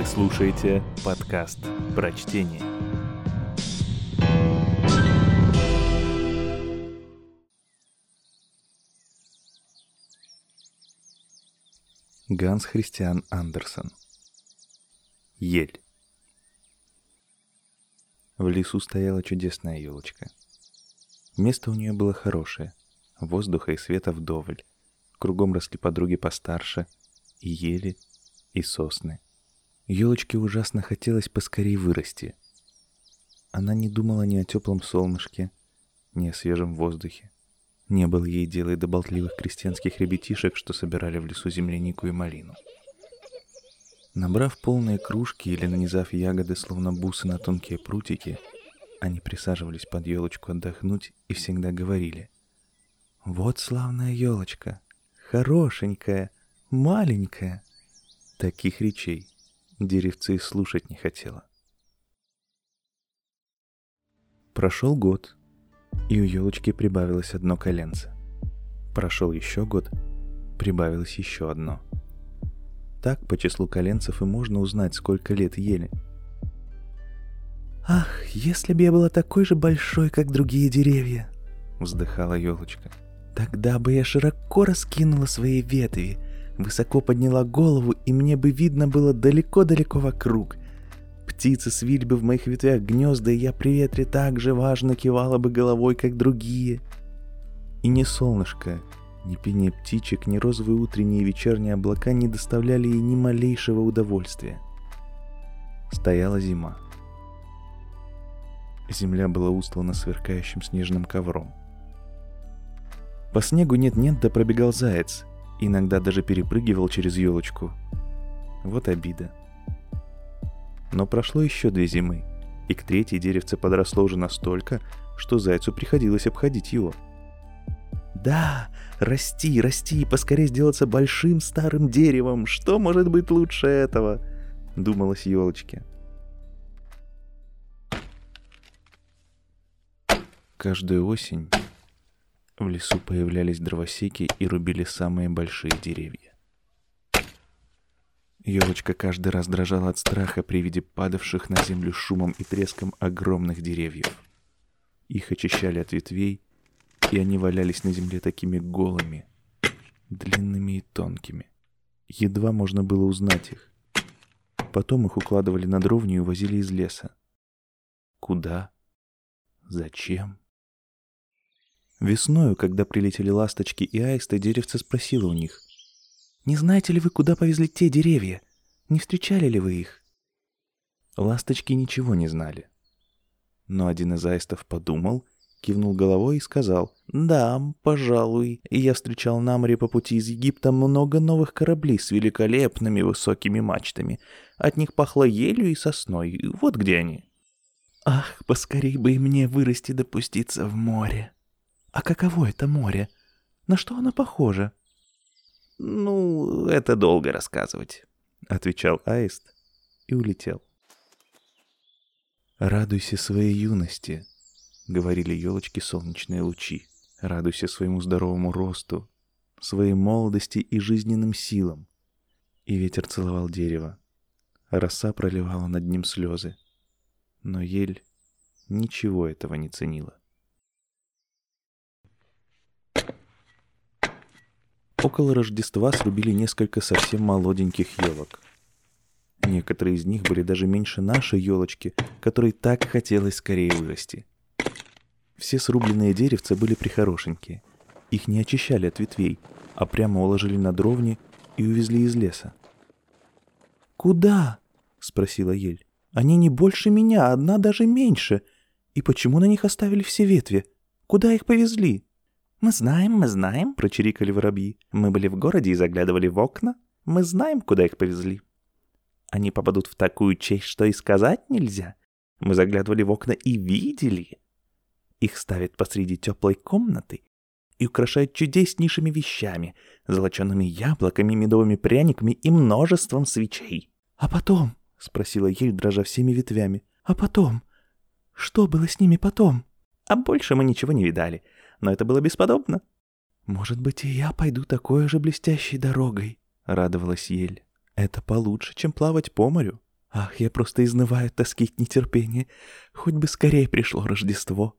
Вы слушаете подкаст «Прочтение». Ганс Христиан Андерсон Ель В лесу стояла чудесная елочка. Место у нее было хорошее, воздуха и света вдоволь. Кругом росли подруги постарше, и ели, и сосны. Елочке ужасно хотелось поскорее вырасти. Она не думала ни о теплом солнышке, ни о свежем воздухе. Не было ей дела и до болтливых крестьянских ребятишек, что собирали в лесу землянику и малину. Набрав полные кружки или нанизав ягоды, словно бусы на тонкие прутики, они присаживались под елочку отдохнуть и всегда говорили. «Вот славная елочка, хорошенькая, маленькая». Таких речей деревце и слушать не хотела. Прошел год, и у елочки прибавилось одно коленце. Прошел еще год, прибавилось еще одно. Так по числу коленцев и можно узнать, сколько лет ели. «Ах, если бы я была такой же большой, как другие деревья!» — вздыхала елочка. «Тогда бы я широко раскинула свои ветви, высоко подняла голову, и мне бы видно было далеко-далеко вокруг, Птицы свили бы в моих ветвях гнезда, и я при ветре так же важно кивала бы головой, как другие. И ни солнышко, ни пение птичек, ни розовые утренние и вечерние облака не доставляли ей ни малейшего удовольствия. Стояла зима. Земля была устлана сверкающим снежным ковром. По снегу нет-нет, да пробегал заяц, иногда даже перепрыгивал через елочку. Вот обида. Но прошло еще две зимы, и к третьей деревце подросло уже настолько, что зайцу приходилось обходить его. «Да, расти, расти, поскорее сделаться большим старым деревом, что может быть лучше этого?» — думалось елочке. Каждую осень в лесу появлялись дровосеки и рубили самые большие деревья. Елочка каждый раз дрожала от страха при виде падавших на землю шумом и треском огромных деревьев. Их очищали от ветвей, и они валялись на земле такими голыми, длинными и тонкими. Едва можно было узнать их. Потом их укладывали на дровню и увозили из леса. Куда? Зачем? Весною, когда прилетели ласточки и аисты, деревце спросило у них — не знаете ли вы, куда повезли те деревья? Не встречали ли вы их?» Ласточки ничего не знали. Но один из аистов подумал, кивнул головой и сказал, «Да, пожалуй, я встречал на море по пути из Египта много новых кораблей с великолепными высокими мачтами. От них пахло елью и сосной. Вот где они». «Ах, поскорей бы и мне вырасти допуститься в море!» «А каково это море? На что оно похоже?» «Ну, это долго рассказывать», — отвечал Аист и улетел. «Радуйся своей юности», — говорили елочки солнечные лучи. «Радуйся своему здоровому росту, своей молодости и жизненным силам». И ветер целовал дерево. Роса проливала над ним слезы. Но ель ничего этого не ценила. Около Рождества срубили несколько совсем молоденьких елок. Некоторые из них были даже меньше нашей елочки, которой так хотелось скорее вырасти. Все срубленные деревца были прихорошенькие. Их не очищали от ветвей, а прямо уложили на дровни и увезли из леса. «Куда?» — спросила ель. «Они не больше меня, одна даже меньше. И почему на них оставили все ветви? Куда их повезли?» «Мы знаем, мы знаем», — прочирикали воробьи. «Мы были в городе и заглядывали в окна. Мы знаем, куда их повезли». «Они попадут в такую честь, что и сказать нельзя. Мы заглядывали в окна и видели. Их ставят посреди теплой комнаты и украшают чудеснейшими вещами, золочеными яблоками, медовыми пряниками и множеством свечей». «А потом?» — спросила Ель, дрожа всеми ветвями. «А потом? Что было с ними потом?» «А больше мы ничего не видали» но это было бесподобно. «Может быть, и я пойду такой же блестящей дорогой», — радовалась Ель. «Это получше, чем плавать по морю. Ах, я просто изнываю от тоски от нетерпения. Хоть бы скорее пришло Рождество.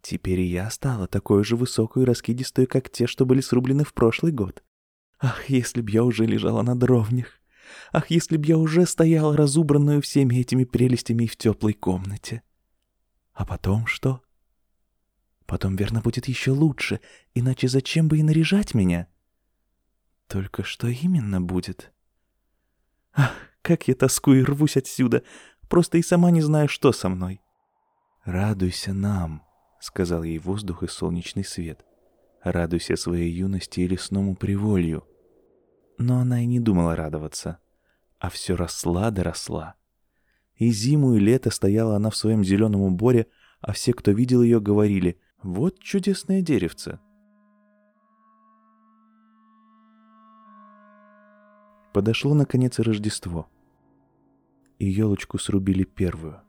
Теперь и я стала такой же высокой и раскидистой, как те, что были срублены в прошлый год. Ах, если б я уже лежала на дровнях. Ах, если б я уже стояла разубранную всеми этими прелестями в теплой комнате. А потом что? Потом, верно, будет еще лучше, иначе зачем бы и наряжать меня? Только что именно будет? Ах, как я тоскую и рвусь отсюда, просто и сама не знаю, что со мной. Радуйся нам, — сказал ей воздух и солнечный свет. «Радуйся своей юности и лесному приволью». Но она и не думала радоваться, а все росла да росла. И зиму, и лето стояла она в своем зеленом уборе, а все, кто видел ее, говорили «Вот чудесное деревце». Подошло, наконец, Рождество. И елочку срубили первую.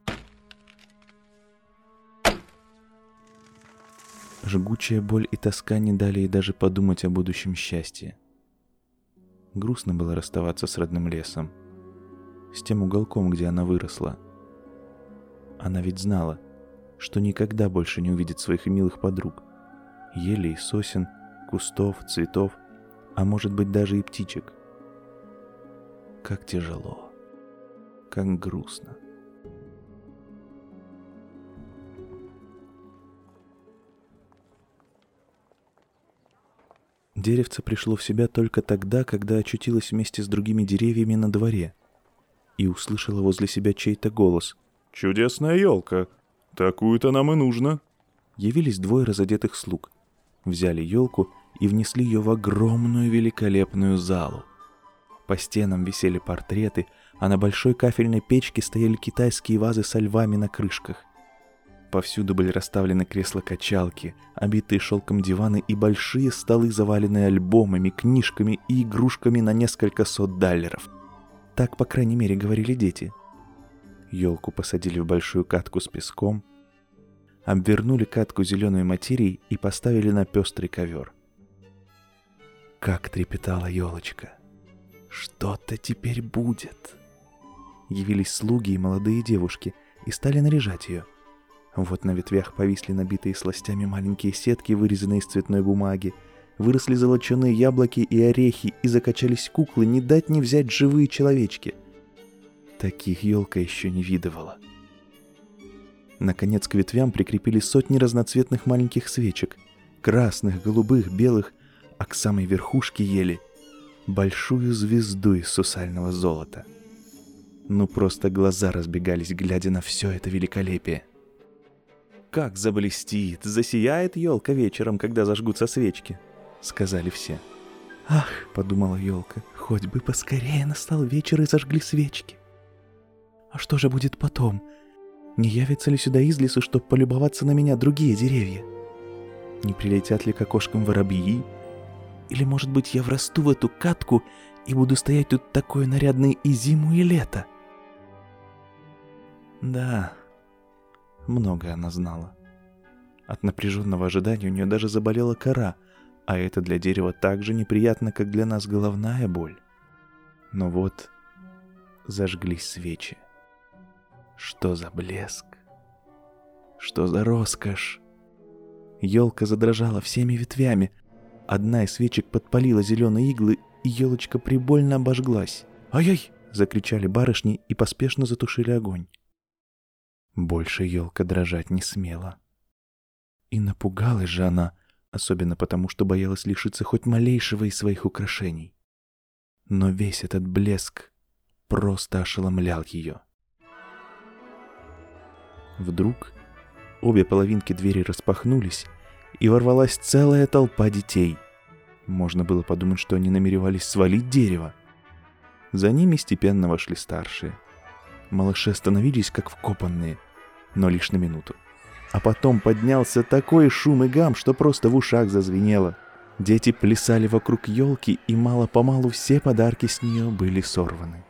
Жгучая боль и тоска не дали ей даже подумать о будущем счастье. Грустно было расставаться с родным лесом, с тем уголком, где она выросла. Она ведь знала, что никогда больше не увидит своих милых подруг, елей, сосен, кустов, цветов, а может быть даже и птичек. Как тяжело, как грустно. Деревце пришло в себя только тогда, когда очутилось вместе с другими деревьями на дворе и услышала возле себя чей-то голос. «Чудесная елка! Такую-то нам и нужно!» Явились двое разодетых слуг. Взяли елку и внесли ее в огромную великолепную залу. По стенам висели портреты, а на большой кафельной печке стояли китайские вазы со львами на крышках. Повсюду были расставлены кресла-качалки, обитые шелком диваны и большие столы, заваленные альбомами, книжками и игрушками на несколько сот даллеров. Так, по крайней мере, говорили дети. Елку посадили в большую катку с песком, обвернули катку зеленой материей и поставили на пестрый ковер. Как трепетала елочка! Что-то теперь будет! Явились слуги и молодые девушки и стали наряжать ее – вот на ветвях повисли набитые сластями маленькие сетки, вырезанные из цветной бумаги. Выросли золоченые яблоки и орехи, и закачались куклы, не дать не взять живые человечки. Таких елка еще не видывала. Наконец к ветвям прикрепили сотни разноцветных маленьких свечек. Красных, голубых, белых, а к самой верхушке ели большую звезду из сусального золота. Ну просто глаза разбегались, глядя на все это великолепие. «Как заблестит, засияет елка вечером, когда зажгутся свечки», — сказали все. «Ах», — подумала елка, — «хоть бы поскорее настал вечер и зажгли свечки». «А что же будет потом? Не явятся ли сюда из лесу, чтобы полюбоваться на меня другие деревья? Не прилетят ли к окошкам воробьи? Или, может быть, я врасту в эту катку и буду стоять тут такой нарядный и зиму, и лето?» Да, много она знала. От напряженного ожидания у нее даже заболела кора, а это для дерева так же неприятно, как для нас головная боль. Но вот зажглись свечи. Что за блеск? Что за роскошь? Елка задрожала всеми ветвями. Одна из свечек подпалила зеленые иглы, и елочка прибольно обожглась. «Ай-яй!» — закричали барышни и поспешно затушили огонь. Больше елка дрожать не смела. И напугалась же она, особенно потому, что боялась лишиться хоть малейшего из своих украшений. Но весь этот блеск просто ошеломлял ее. Вдруг обе половинки двери распахнулись, и ворвалась целая толпа детей. Можно было подумать, что они намеревались свалить дерево. За ними степенно вошли старшие — Малыши остановились, как вкопанные, но лишь на минуту. А потом поднялся такой шум и гам, что просто в ушах зазвенело. Дети плясали вокруг елки, и мало-помалу все подарки с нее были сорваны.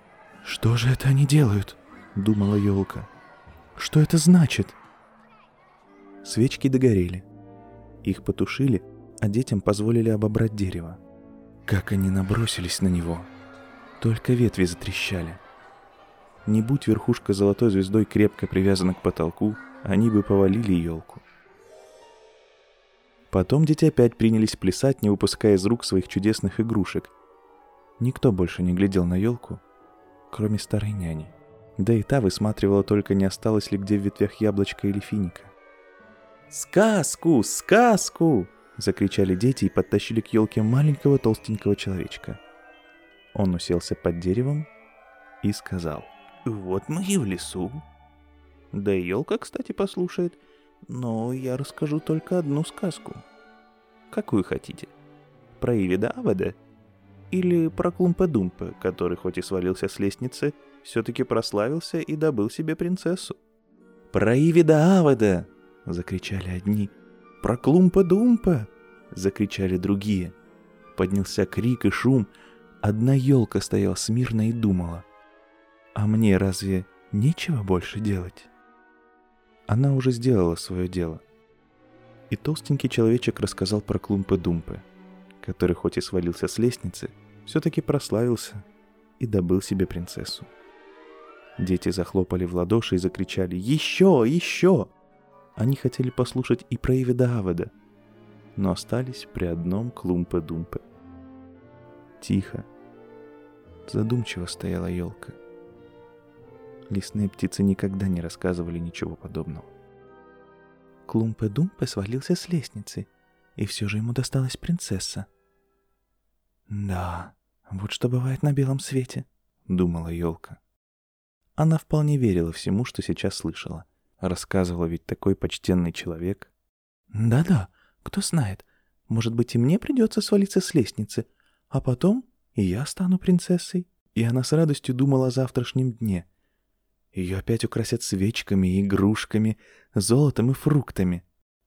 «Что же это они делают?» — думала елка. «Что это значит?» Свечки догорели. Их потушили, а детям позволили обобрать дерево. Как они набросились на него. Только ветви затрещали — Не будь верхушка золотой звездой крепко привязана к потолку, они бы повалили елку. Потом дети опять принялись плясать, не выпуская из рук своих чудесных игрушек. Никто больше не глядел на елку, кроме старой няни. Да и та высматривала только, не осталось ли где в ветвях яблочка или финика. «Сказку! Сказку!» — закричали дети и подтащили к елке маленького толстенького человечка. Он уселся под деревом и сказал. «Вот мы и в лесу». Да и елка, кстати, послушает. Но я расскажу только одну сказку. Какую хотите? Про Ивида Аведа? Или про Клумпа-Думпа, который хоть и свалился с лестницы, все-таки прославился и добыл себе принцессу? «Про Ивида Аведа!» — закричали одни. «Про Клумпа-Думпа!» — закричали другие. Поднялся крик и шум. Одна елка стояла смирно и думала. «А мне разве нечего больше делать?» Она уже сделала свое дело. И толстенький человечек рассказал про Клумпы-Думпы, который хоть и свалился с лестницы, все-таки прославился и добыл себе принцессу. Дети захлопали в ладоши и закричали «Еще! Еще!» Они хотели послушать и про Ивида Аведа, но остались при одном Клумпе-Думпе. Тихо, задумчиво стояла елка. Лесные птицы никогда не рассказывали ничего подобного. Клумпе-Думпе свалился с лестницы, и все же ему досталась принцесса. «Да, вот что бывает на белом свете», — думала елка. Она вполне верила всему, что сейчас слышала. Рассказывала ведь такой почтенный человек. «Да-да, кто знает, может быть, и мне придется свалиться с лестницы, а потом и я стану принцессой». И она с радостью думала о завтрашнем дне. Ее опять украсят свечками игрушками, золотом и фруктами.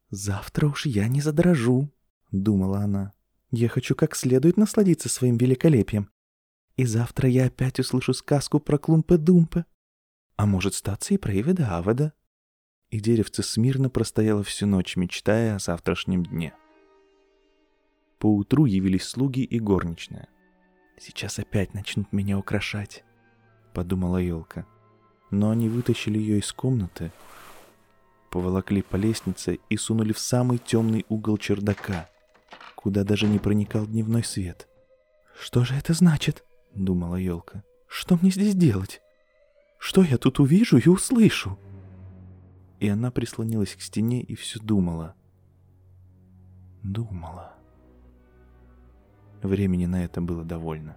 «Завтра уж я не задрожу», — думала она. «Я хочу как следует насладиться своим великолепием. И завтра я опять услышу сказку про Клумпе-Думпе. А может, статься и про Иведа Аведа». И деревце смирно простояло всю ночь, мечтая о завтрашнем дне. Поутру явились слуги и горничная. «Сейчас опять начнут меня украшать», — подумала елка но они вытащили ее из комнаты, поволокли по лестнице и сунули в самый темный угол чердака, куда даже не проникал дневной свет. «Что же это значит?» — думала елка. «Что мне здесь делать? Что я тут увижу и услышу?» И она прислонилась к стене и все думала. Думала. Времени на это было довольно.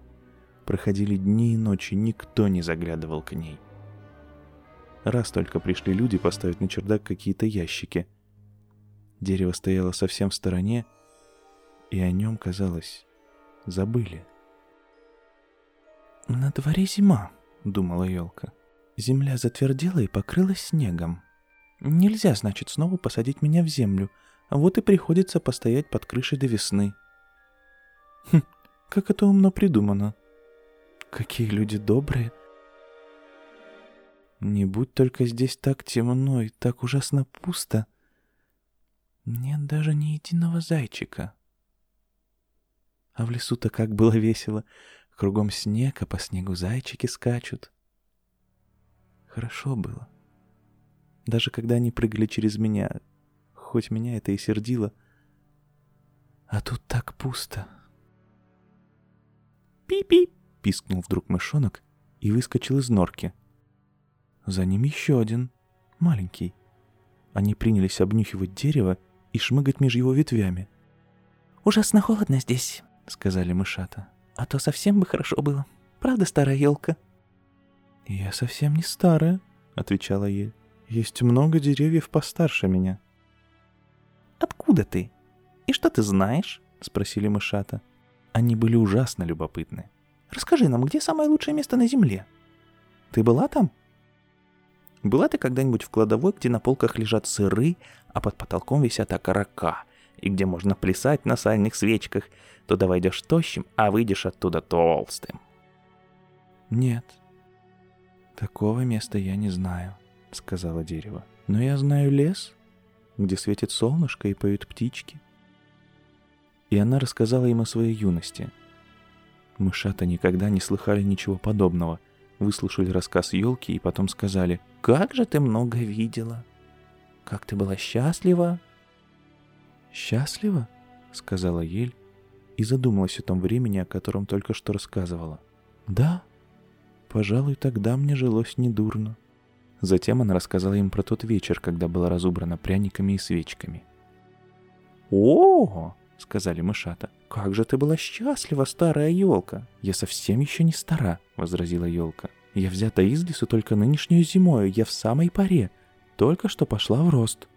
Проходили дни и ночи, никто не заглядывал к ней. Раз только пришли люди поставить на чердак какие-то ящики. Дерево стояло совсем в стороне, и о нем, казалось, забыли. «На дворе зима», — думала елка. «Земля затвердела и покрылась снегом. Нельзя, значит, снова посадить меня в землю, вот и приходится постоять под крышей до весны». Хм, как это умно придумано. Какие люди добрые, не будь только здесь так темно и так ужасно пусто. Нет даже ни единого зайчика. А в лесу-то как было весело. Кругом снег, а по снегу зайчики скачут. Хорошо было. Даже когда они прыгали через меня, хоть меня это и сердило. А тут так пусто. «Пи-пи!» — пискнул вдруг мышонок и выскочил из норки — за ним еще один, маленький. Они принялись обнюхивать дерево и шмыгать между его ветвями. «Ужасно холодно здесь», — сказали мышата. «А то совсем бы хорошо было. Правда, старая елка?» «Я совсем не старая», — отвечала ель. «Есть много деревьев постарше меня». «Откуда ты? И что ты знаешь?» — спросили мышата. Они были ужасно любопытны. «Расскажи нам, где самое лучшее место на земле? Ты была там?» Была ты когда-нибудь в кладовой, где на полках лежат сыры, а под потолком висят окорока, и где можно плясать на сальных свечках? Туда войдешь тощим, а выйдешь оттуда толстым. Нет, такого места я не знаю, сказала дерево. Но я знаю лес, где светит солнышко и поют птички. И она рассказала им о своей юности. Мышата никогда не слыхали ничего подобного, выслушали рассказ елки и потом сказали «Как же ты много видела! Как ты была счастлива!» «Счастлива?» — сказала ель и задумалась о том времени, о котором только что рассказывала. «Да, пожалуй, тогда мне жилось недурно». Затем она рассказала им про тот вечер, когда была разубрана пряниками и свечками. «О, — сказали мышата, — как же ты была счастлива, старая елка!» «Я совсем еще не стара», — возразила елка. «Я взята из лесу только нынешнюю зимою, я в самой паре, только что пошла в рост».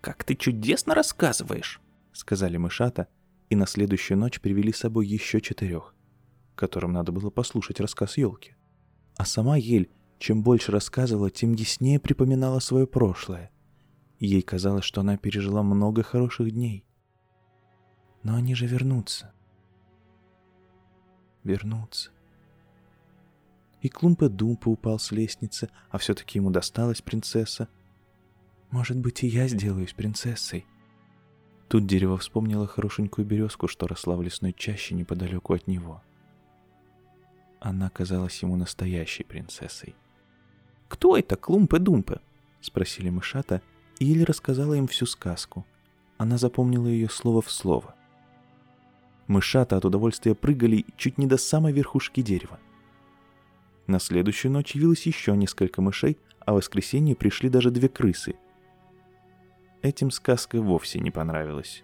«Как ты чудесно рассказываешь!» — сказали мышата, и на следующую ночь привели с собой еще четырех, которым надо было послушать рассказ елки. А сама ель, чем больше рассказывала, тем яснее припоминала свое прошлое. Ей казалось, что она пережила много хороших дней. Но они же вернутся. Вернутся. И Клумпа Думпа упал с лестницы, а все-таки ему досталась принцесса. Может быть, и я сделаюсь принцессой. Тут дерево вспомнило хорошенькую березку, что росла в лесной чаще неподалеку от него. Она казалась ему настоящей принцессой. «Кто это Клумпы-Думпы?» — спросили мышата, и Или рассказала им всю сказку. Она запомнила ее слово в слово. Мышата от удовольствия прыгали чуть не до самой верхушки дерева. На следующую ночь явилось еще несколько мышей, а в воскресенье пришли даже две крысы. Этим сказка вовсе не понравилась,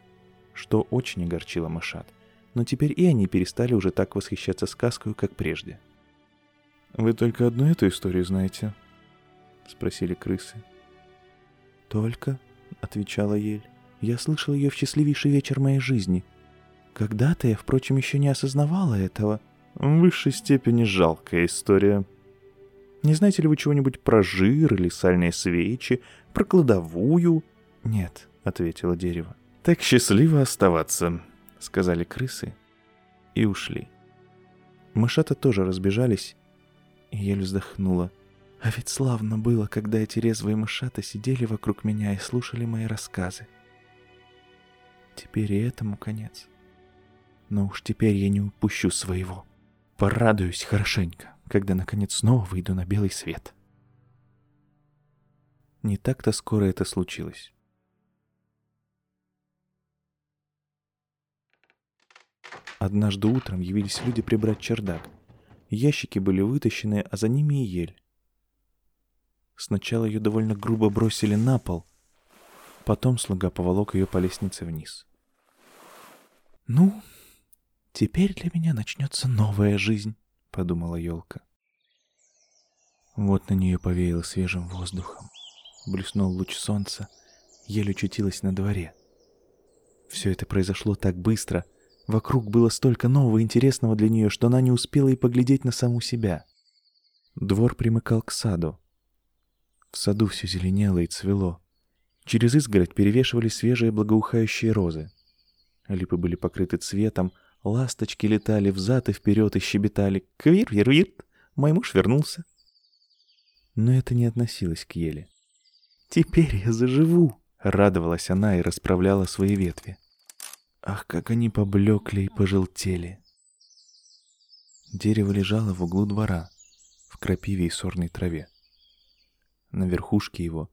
что очень огорчило мышат. Но теперь и они перестали уже так восхищаться сказкой, как прежде. «Вы только одну эту историю знаете?» — спросили крысы. «Только», — отвечала Ель, — «я слышал ее в счастливейший вечер моей жизни — когда-то я, впрочем, еще не осознавала этого. В высшей степени жалкая история. Не знаете ли вы чего-нибудь про жир или сальные свечи, про кладовую? Нет, ответило дерево. Так счастливо оставаться, сказали крысы и ушли. Мышата тоже разбежались, и еле вздохнула. А ведь славно было, когда эти резвые мышата сидели вокруг меня и слушали мои рассказы. Теперь и этому конец но уж теперь я не упущу своего. Порадуюсь хорошенько, когда наконец снова выйду на белый свет. Не так-то скоро это случилось. Однажды утром явились люди прибрать чердак. Ящики были вытащены, а за ними и ель. Сначала ее довольно грубо бросили на пол, потом слуга поволок ее по лестнице вниз. «Ну, Теперь для меня начнется новая жизнь, подумала елка. Вот на нее повеяло свежим воздухом. Блеснул луч солнца, еле очутилась на дворе. Все это произошло так быстро, вокруг было столько нового интересного для нее, что она не успела и поглядеть на саму себя. Двор примыкал к саду. В саду все зеленело и цвело. Через изгородь перевешивали свежие благоухающие розы. Липы были покрыты цветом, Ласточки летали взад и вперед и щебетали «Квир-вир-вир!» Мой муж вернулся. Но это не относилось к еле. «Теперь я заживу!» — радовалась она и расправляла свои ветви. Ах, как они поблекли и пожелтели! Дерево лежало в углу двора, в крапиве и сорной траве. На верхушке его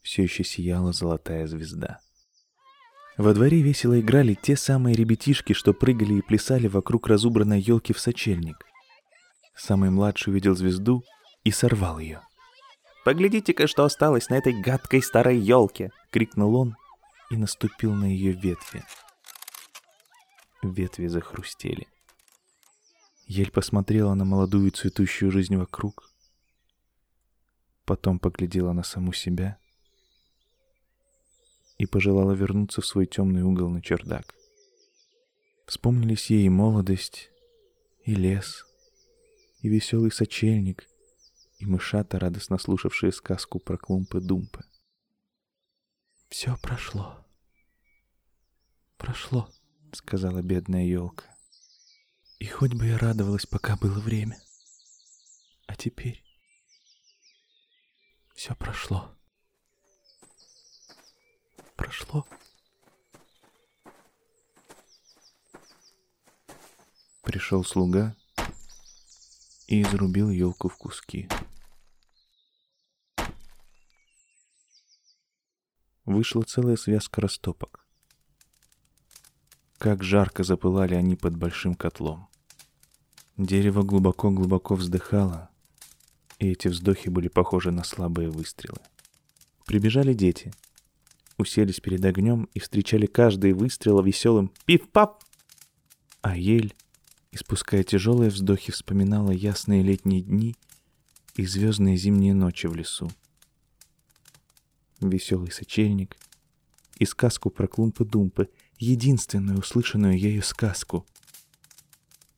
все еще сияла золотая звезда. Во дворе весело играли те самые ребятишки, что прыгали и плясали вокруг разубранной елки в сочельник. Самый младший увидел звезду и сорвал ее. «Поглядите-ка, что осталось на этой гадкой старой елке!» — крикнул он и наступил на ее ветви. Ветви захрустели. Ель посмотрела на молодую цветущую жизнь вокруг, потом поглядела на саму себя — и пожелала вернуться в свой темный угол на чердак. Вспомнились ей и молодость, и лес, и веселый сочельник, и мышата, радостно слушавшие сказку про клумпы-думпы. «Все прошло. Прошло», — сказала бедная елка. «И хоть бы я радовалась, пока было время. А теперь все прошло» прошло. Пришел слуга и изрубил елку в куски. Вышла целая связка растопок. Как жарко запылали они под большим котлом. Дерево глубоко-глубоко вздыхало, и эти вздохи были похожи на слабые выстрелы. Прибежали дети, уселись перед огнем и встречали каждый выстрел веселым «Пиф-пап!». А ель, испуская тяжелые вздохи, вспоминала ясные летние дни и звездные зимние ночи в лесу. Веселый сочельник и сказку про клумпы-думпы, единственную услышанную ею сказку.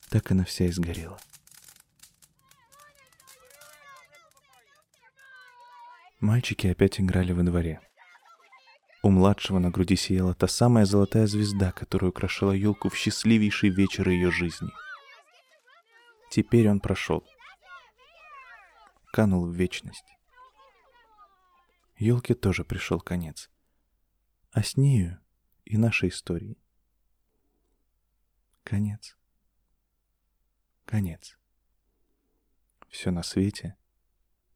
Так она вся и сгорела. Мальчики опять играли во дворе. У младшего на груди сияла та самая золотая звезда, которая украшала елку в счастливейший вечер ее жизни. Теперь он прошел. Канул в вечность. Елке тоже пришел конец. А с нею и нашей истории. Конец. Конец. Все на свете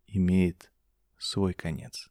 имеет свой конец.